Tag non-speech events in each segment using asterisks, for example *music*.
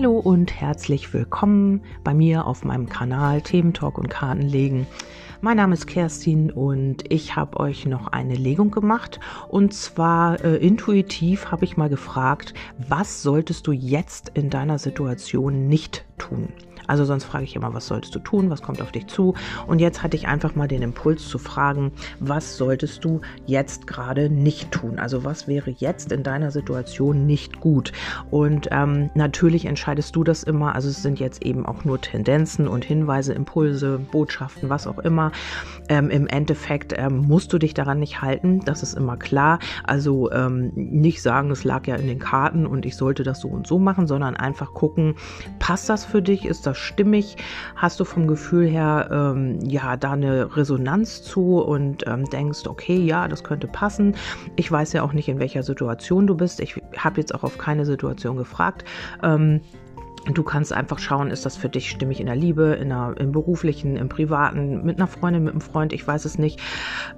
Hallo und herzlich willkommen bei mir auf meinem Kanal Thementalk und Kartenlegen. Mein Name ist Kerstin und ich habe euch noch eine Legung gemacht. Und zwar äh, intuitiv habe ich mal gefragt, was solltest du jetzt in deiner Situation nicht tun? Also sonst frage ich immer, was solltest du tun, was kommt auf dich zu. Und jetzt hatte ich einfach mal den Impuls zu fragen, was solltest du jetzt gerade nicht tun? Also was wäre jetzt in deiner Situation nicht gut? Und ähm, natürlich entscheidest du das immer. Also es sind jetzt eben auch nur Tendenzen und Hinweise, Impulse, Botschaften, was auch immer. Ähm, Im Endeffekt ähm, musst du dich daran nicht halten. Das ist immer klar. Also ähm, nicht sagen, es lag ja in den Karten und ich sollte das so und so machen, sondern einfach gucken, passt das für dich? Ist das stimmig? Hast du vom Gefühl her ähm, ja da eine Resonanz zu und ähm, denkst, okay, ja, das könnte passen. Ich weiß ja auch nicht, in welcher Situation du bist. Ich habe jetzt auch auf keine Situation gefragt. Ähm, Du kannst einfach schauen, ist das für dich stimmig in der Liebe, in der, im beruflichen, im privaten, mit einer Freundin, mit einem Freund, ich weiß es nicht.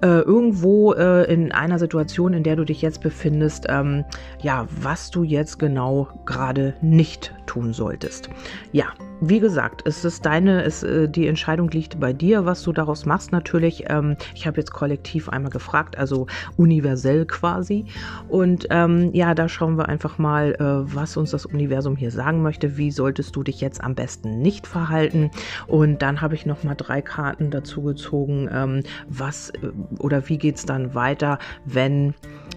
Äh, irgendwo äh, in einer Situation, in der du dich jetzt befindest, ähm, ja, was du jetzt genau gerade nicht tun solltest. Ja, wie gesagt, es ist deine, es, äh, die Entscheidung liegt bei dir, was du daraus machst. Natürlich, ähm, ich habe jetzt kollektiv einmal gefragt, also universell quasi. Und ähm, ja, da schauen wir einfach mal, äh, was uns das Universum hier sagen möchte. Wie solltest du dich jetzt am besten nicht verhalten? Und dann habe ich noch mal drei Karten dazu gezogen, ähm, was äh, oder wie geht es dann weiter, wenn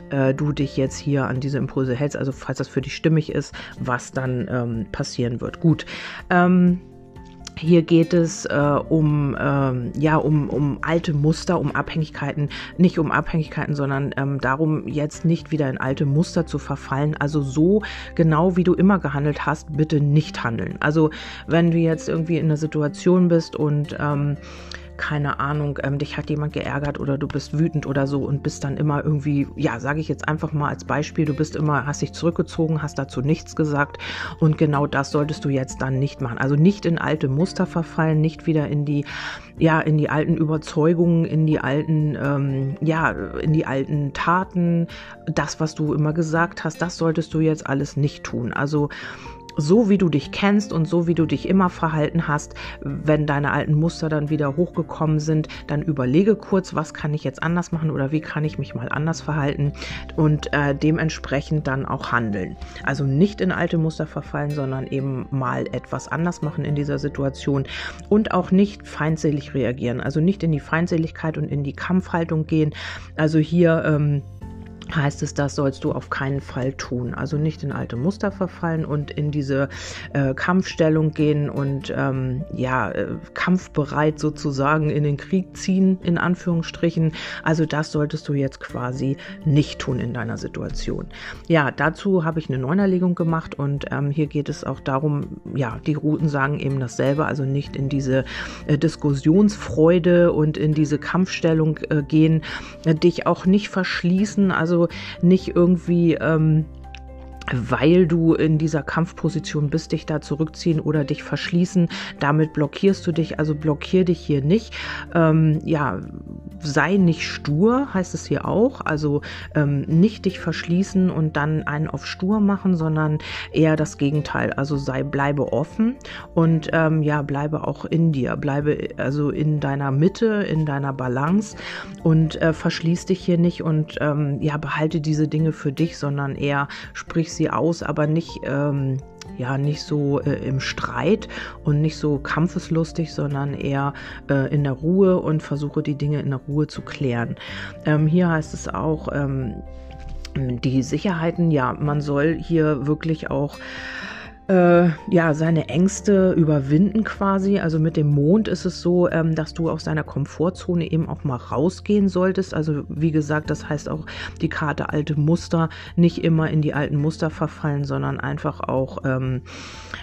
äh, du dich jetzt hier an diese Impulse hältst, also falls das für dich stimmig ist, was dann ähm, passieren wird. Gut. Ähm, hier geht es äh, um, ähm, ja, um, um alte Muster, um Abhängigkeiten, nicht um Abhängigkeiten, sondern ähm, darum, jetzt nicht wieder in alte Muster zu verfallen. Also so genau wie du immer gehandelt hast, bitte nicht handeln. Also wenn du jetzt irgendwie in einer Situation bist und ähm, keine Ahnung, ähm, dich hat jemand geärgert oder du bist wütend oder so und bist dann immer irgendwie, ja, sage ich jetzt einfach mal als Beispiel, du bist immer, hast dich zurückgezogen, hast dazu nichts gesagt und genau das solltest du jetzt dann nicht machen. Also nicht in alte Muster verfallen, nicht wieder in die, ja, in die alten Überzeugungen, in die alten, ähm, ja, in die alten Taten, das, was du immer gesagt hast, das solltest du jetzt alles nicht tun. Also so wie du dich kennst und so wie du dich immer verhalten hast, wenn deine alten Muster dann wieder hochgekommen sind, dann überlege kurz, was kann ich jetzt anders machen oder wie kann ich mich mal anders verhalten und äh, dementsprechend dann auch handeln. Also nicht in alte Muster verfallen, sondern eben mal etwas anders machen in dieser Situation und auch nicht feindselig reagieren. Also nicht in die Feindseligkeit und in die Kampfhaltung gehen. Also hier ähm, heißt es, das sollst du auf keinen Fall tun. Also nicht in alte Muster verfallen und in diese äh, Kampfstellung gehen und ähm, ja, äh, kampfbereit sozusagen in den Krieg ziehen, in Anführungsstrichen. Also das solltest du jetzt quasi nicht tun in deiner Situation. Ja, dazu habe ich eine Neunerlegung gemacht und ähm, hier geht es auch darum, ja, die Routen sagen eben dasselbe, also nicht in diese äh, Diskussionsfreude und in diese Kampfstellung äh, gehen, äh, dich auch nicht verschließen, also also nicht irgendwie ähm, weil du in dieser Kampfposition bist, dich da zurückziehen oder dich verschließen. Damit blockierst du dich, also blockier dich hier nicht. Ähm, ja, sei nicht stur, heißt es hier auch. Also ähm, nicht dich verschließen und dann einen auf stur machen, sondern eher das Gegenteil. Also sei, bleibe offen und ähm, ja, bleibe auch in dir, bleibe also in deiner Mitte, in deiner Balance und äh, verschließ dich hier nicht und ähm, ja, behalte diese Dinge für dich, sondern eher sprich sie aus, aber nicht, ähm, ja, nicht so äh, im Streit und nicht so kampfeslustig, sondern eher äh, in der Ruhe und versuche die Dinge in der Ruhe zu klären. Ähm, hier heißt es auch, ähm, die Sicherheiten, ja, man soll hier wirklich auch äh, ja, seine Ängste überwinden quasi. Also mit dem Mond ist es so, ähm, dass du aus deiner Komfortzone eben auch mal rausgehen solltest. Also wie gesagt, das heißt auch die Karte alte Muster, nicht immer in die alten Muster verfallen, sondern einfach auch ähm,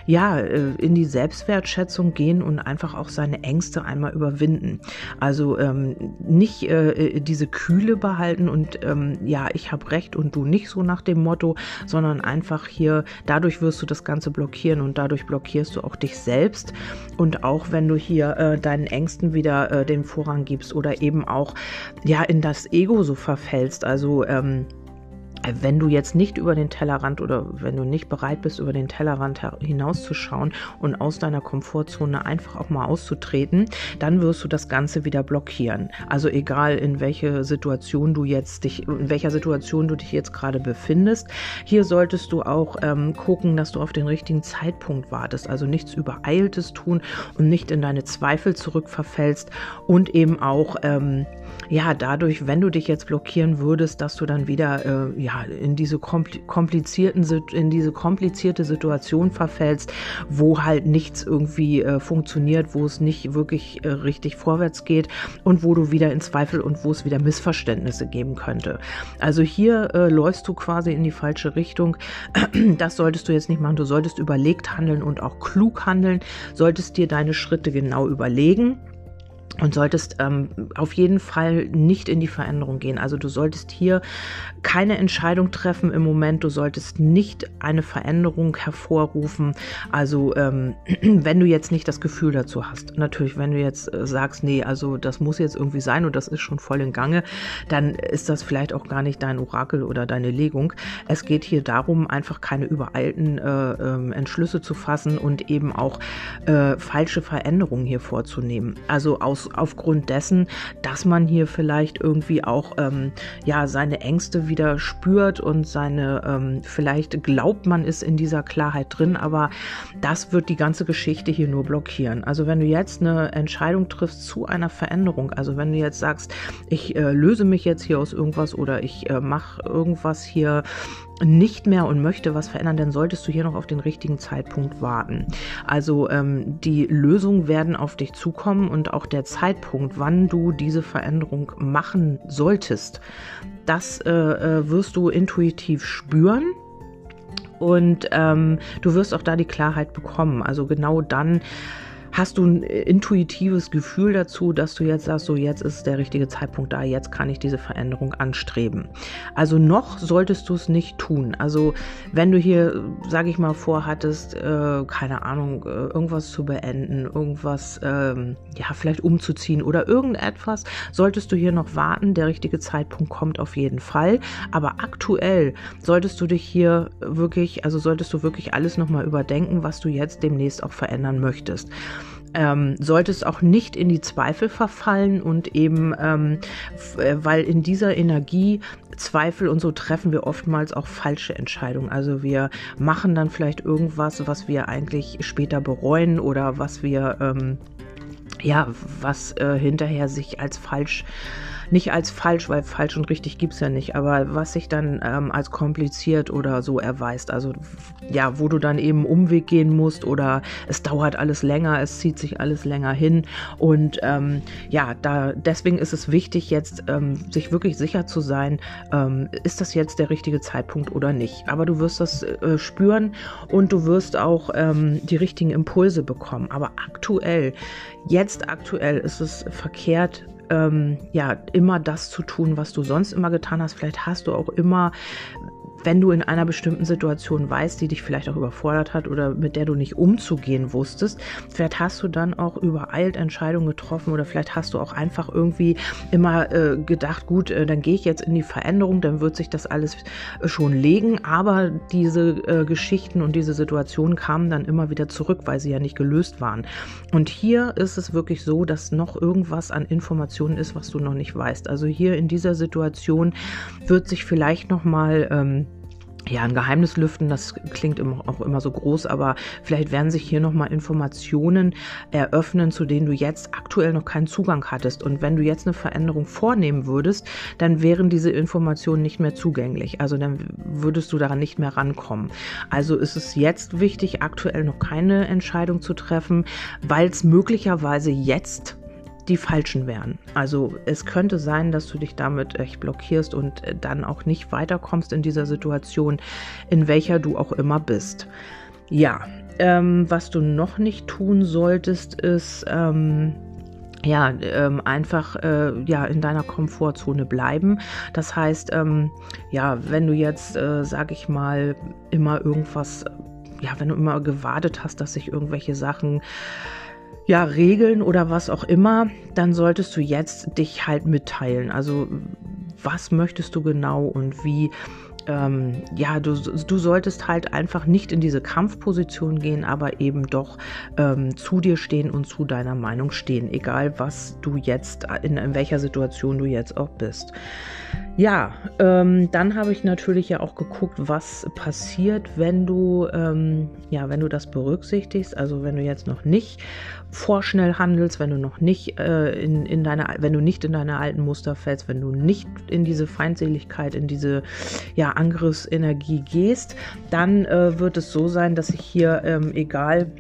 ja, äh, in die Selbstwertschätzung gehen und einfach auch seine Ängste einmal überwinden. Also ähm, nicht äh, äh diese Kühle behalten und ähm, ja, ich habe recht und du nicht so nach dem Motto, sondern einfach hier, dadurch wirst du das Ganze blockieren und dadurch blockierst du auch dich selbst. Und auch wenn du hier äh, deinen Ängsten wieder äh, den Vorrang gibst oder eben auch ja in das Ego so verfällst, also ähm, wenn du jetzt nicht über den Tellerrand oder wenn du nicht bereit bist, über den Tellerrand hinauszuschauen und aus deiner Komfortzone einfach auch mal auszutreten, dann wirst du das Ganze wieder blockieren. Also egal in welche Situation du jetzt dich, in welcher Situation du dich jetzt gerade befindest, hier solltest du auch ähm, gucken, dass du auf den richtigen Zeitpunkt wartest. Also nichts Übereiltes tun und nicht in deine Zweifel zurückverfällst und eben auch ähm, ja, dadurch, wenn du dich jetzt blockieren würdest, dass du dann wieder äh, ja, in diese komplizierten, in diese komplizierte Situation verfällst, wo halt nichts irgendwie äh, funktioniert, wo es nicht wirklich äh, richtig vorwärts geht und wo du wieder in Zweifel und wo es wieder Missverständnisse geben könnte. Also hier äh, läufst du quasi in die falsche Richtung. *clears throat* Das solltest du jetzt nicht machen. Du solltest überlegt handeln und auch klug handeln, solltest dir deine Schritte genau überlegen und solltest ähm, auf jeden Fall nicht in die Veränderung gehen. Also du solltest hier keine Entscheidung treffen im Moment. Du solltest nicht eine Veränderung hervorrufen. Also ähm, *clears throat* wenn du jetzt nicht das Gefühl dazu hast, natürlich, wenn du jetzt äh, sagst, nee, also das muss jetzt irgendwie sein und das ist schon voll in Gange, dann ist das vielleicht auch gar nicht dein Orakel oder deine Legung. Es geht hier darum, einfach keine übereilten äh, äh, Entschlüsse zu fassen und eben auch äh, falsche Veränderungen hier vorzunehmen. Also aus aufgrund dessen, dass man hier vielleicht irgendwie auch ähm, ja seine Ängste wieder spürt und seine ähm, vielleicht glaubt man ist in dieser Klarheit drin, aber das wird die ganze Geschichte hier nur blockieren. Also wenn du jetzt eine Entscheidung triffst zu einer Veränderung, also wenn du jetzt sagst, ich äh, löse mich jetzt hier aus irgendwas oder ich äh, mache irgendwas hier nicht mehr und möchte was verändern, dann solltest du hier noch auf den richtigen Zeitpunkt warten. Also ähm, die Lösungen werden auf dich zukommen und auch der Zeitpunkt, wann du diese Veränderung machen solltest, das äh, äh wirst du intuitiv spüren und ähm, du wirst auch da die Klarheit bekommen. Also genau dann Hast du ein äh, intuitives Gefühl dazu, dass du jetzt sagst, so jetzt ist der richtige Zeitpunkt da, jetzt kann ich diese Veränderung anstreben? Also noch solltest du es nicht tun. Also wenn du hier, sage ich mal, vorhattest, äh, keine Ahnung, äh, irgendwas zu beenden, irgendwas, ähm, ja, vielleicht umzuziehen oder irgendetwas, solltest du hier noch warten. Der richtige Zeitpunkt kommt auf jeden Fall. Aber aktuell solltest du dich hier wirklich, also solltest du wirklich alles nochmal überdenken, was du jetzt demnächst auch verändern möchtest ähm, solltest auch nicht in die Zweifel verfallen und eben, ähm, äh, weil in dieser Energie Zweifel und so treffen wir oftmals auch falsche Entscheidungen. Also wir machen dann vielleicht irgendwas, was wir eigentlich später bereuen oder was wir, ähm, ja, was äh, hinterher sich als falsch nicht als falsch, weil falsch und richtig gibt es ja nicht, aber was sich dann ähm, als kompliziert oder so erweist. Also ja, wo du dann eben Umweg gehen musst oder es dauert alles länger, es zieht sich alles länger hin. Und ähm, ja, da deswegen ist es wichtig, jetzt ähm, sich wirklich sicher zu sein, ähm, ist das jetzt der richtige Zeitpunkt oder nicht. Aber du wirst das äh, spüren und du wirst auch ähm, die richtigen Impulse bekommen. Aber aktuell, jetzt aktuell ist es verkehrt, ähm, ja, immer das zu tun, was du sonst immer getan hast. Vielleicht hast du auch immer wenn du in einer bestimmten Situation weißt, die dich vielleicht auch überfordert hat oder mit der du nicht umzugehen wusstest, vielleicht hast du dann auch übereilt Entscheidungen getroffen oder vielleicht hast du auch einfach irgendwie immer äh, gedacht, gut, äh, dann gehe ich jetzt in die Veränderung, dann wird sich das alles äh, schon legen, aber diese äh, Geschichten und diese Situationen kamen dann immer wieder zurück, weil sie ja nicht gelöst waren. Und hier ist es wirklich so, dass noch irgendwas an Informationen ist, was du noch nicht weißt. Also hier in dieser Situation wird sich vielleicht noch mal ähm, ja, ein Geheimnis lüften, das klingt auch immer so groß, aber vielleicht werden sich hier nochmal Informationen eröffnen, zu denen du jetzt aktuell noch keinen Zugang hattest. Und wenn du jetzt eine Veränderung vornehmen würdest, dann wären diese Informationen nicht mehr zugänglich. Also dann würdest du daran nicht mehr rankommen. Also ist es jetzt wichtig, aktuell noch keine Entscheidung zu treffen, weil es möglicherweise jetzt die falschen wären. Also es könnte sein, dass du dich damit echt blockierst und äh, dann auch nicht weiterkommst in dieser Situation, in welcher du auch immer bist. Ja, ähm, was du noch nicht tun solltest, ist ähm, ja, ähm, einfach äh, ja, in deiner Komfortzone bleiben. Das heißt, ähm, ja, wenn du jetzt, äh, sag ich mal, immer irgendwas, ja, wenn du immer gewartet hast, dass sich irgendwelche Sachen ja, Regeln oder was auch immer, dann solltest du jetzt dich halt mitteilen. Also was möchtest du genau und wie ähm, ja, du, du solltest halt einfach nicht in diese Kampfposition gehen, aber eben doch ähm, zu dir stehen und zu deiner Meinung stehen, egal was du jetzt, in, in welcher Situation du jetzt auch bist. Ja, ähm, dann habe ich natürlich ja auch geguckt, was passiert, wenn du, ähm, ja, wenn du das berücksichtigst. Also wenn du jetzt noch nicht vorschnell handelst, wenn du noch nicht äh, in, in deine, wenn du nicht in deine alten Muster fällst, wenn du nicht in diese Feindseligkeit, in diese ja, Angriffsenergie gehst, dann äh, wird es so sein, dass ich hier, ähm, egal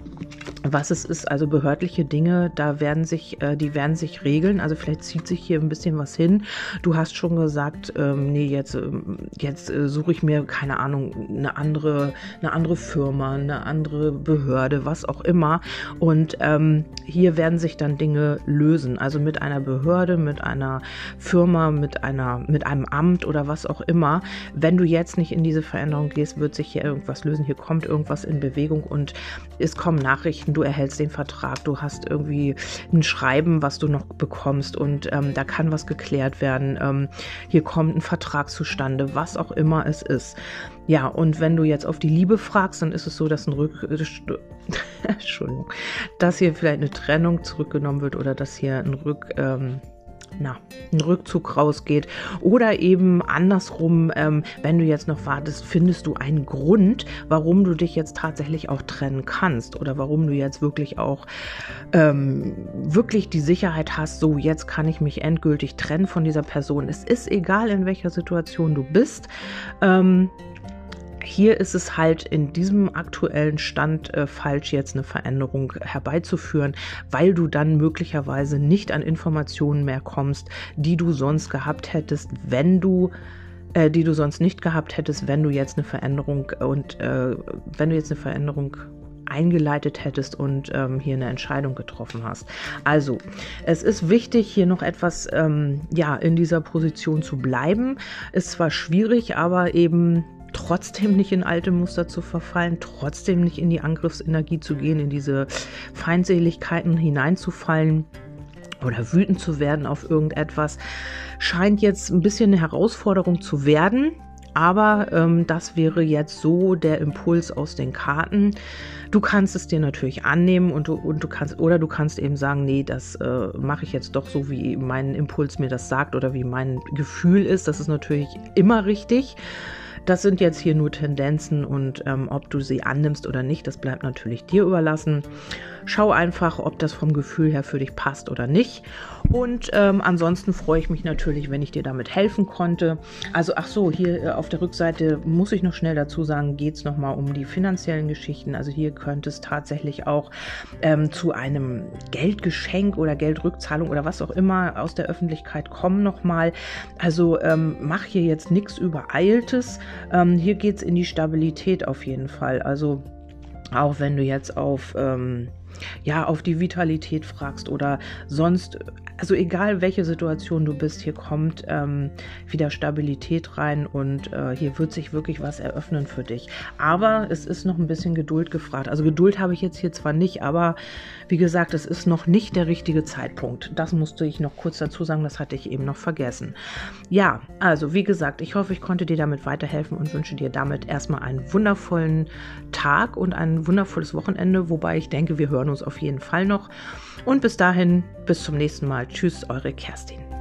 was es ist, also behördliche Dinge, da werden sich, äh, die werden sich regeln. Also vielleicht zieht sich hier ein bisschen was hin. Du hast schon gesagt, ähm, nee, jetzt, ähm, jetzt äh, suche ich mir, keine Ahnung, eine andere, eine andere Firma, eine andere Behörde, was auch immer. Und ähm, hier werden sich dann Dinge lösen. Also mit einer Behörde, mit einer Firma, mit einer, mit einem Amt oder was auch immer. Wenn du jetzt nicht in diese Veränderung gehst, wird sich hier irgendwas lösen. Hier kommt irgendwas in Bewegung und es kommen Nachrichten du erhältst den Vertrag, du hast irgendwie ein Schreiben, was du noch bekommst und ähm, da kann was geklärt werden. Ähm, hier kommt ein Vertrag zustande, was auch immer es ist. Ja, und wenn du jetzt auf die Liebe fragst, dann ist es so, dass ein Rück *laughs* Entschuldigung, dass hier vielleicht eine Trennung zurückgenommen wird oder dass hier ein Rück ähm, na, ein Rückzug rausgeht. Oder eben andersrum, ähm, wenn du jetzt noch wartest, findest du einen Grund, warum du dich jetzt tatsächlich auch trennen kannst oder warum du jetzt wirklich auch ähm, wirklich die Sicherheit hast, so jetzt kann ich mich endgültig trennen von dieser Person. Es ist egal, in welcher Situation du bist. Ähm, hier ist es halt in diesem aktuellen Stand äh, falsch, jetzt eine Veränderung herbeizuführen, weil du dann möglicherweise nicht an Informationen mehr kommst, die du sonst gehabt hättest, wenn du äh, die du sonst nicht gehabt hättest, wenn du jetzt eine Veränderung und äh, wenn du jetzt eine Veränderung eingeleitet hättest und ähm, hier eine Entscheidung getroffen hast. Also, es ist wichtig, hier noch etwas ähm, ja, in dieser Position zu bleiben. Ist zwar schwierig, aber eben trotzdem nicht in alte Muster zu verfallen, trotzdem nicht in die Angriffsenergie zu gehen, in diese Feindseligkeiten hineinzufallen oder wütend zu werden auf irgendetwas, scheint jetzt ein bisschen eine Herausforderung zu werden. Aber ähm, das wäre jetzt so der Impuls aus den Karten. Du kannst es dir natürlich annehmen und du, und du kannst, oder du kannst eben sagen, nee, das äh, mache ich jetzt doch so, wie mein Impuls mir das sagt oder wie mein Gefühl ist. Das ist natürlich immer richtig. Das sind jetzt hier nur Tendenzen und ähm, ob du sie annimmst oder nicht, das bleibt natürlich dir überlassen. Schau einfach, ob das vom Gefühl her für dich passt oder nicht. Und ähm, ansonsten freue ich mich natürlich, wenn ich dir damit helfen konnte. Also, ach so, hier äh, auf der Rückseite muss ich noch schnell dazu sagen, geht es nochmal um die finanziellen Geschichten. Also hier könnte es tatsächlich auch ähm, zu einem Geldgeschenk oder Geldrückzahlung oder was auch immer aus der Öffentlichkeit kommen nochmal. Also ähm, mach hier jetzt nichts Übereiltes. Ähm, hier geht es in die Stabilität auf jeden Fall. Also auch wenn du jetzt auf ähm, ja, auf die Vitalität fragst oder sonst, also egal welche Situation du bist, hier kommt ähm, wieder Stabilität rein und äh, hier wird sich wirklich was eröffnen für dich. Aber es ist noch ein bisschen Geduld gefragt. Also Geduld habe ich jetzt hier zwar nicht, aber wie gesagt, es ist noch nicht der richtige Zeitpunkt. Das musste ich noch kurz dazu sagen, das hatte ich eben noch vergessen. Ja, also wie gesagt, ich hoffe, ich konnte dir damit weiterhelfen und wünsche dir damit erstmal einen wundervollen Tag und ein wundervolles Wochenende, wobei ich denke, wir hören uns auf jeden Fall noch. Und bis dahin, bis zum nächsten Mal. Tschüss, eure Kerstin.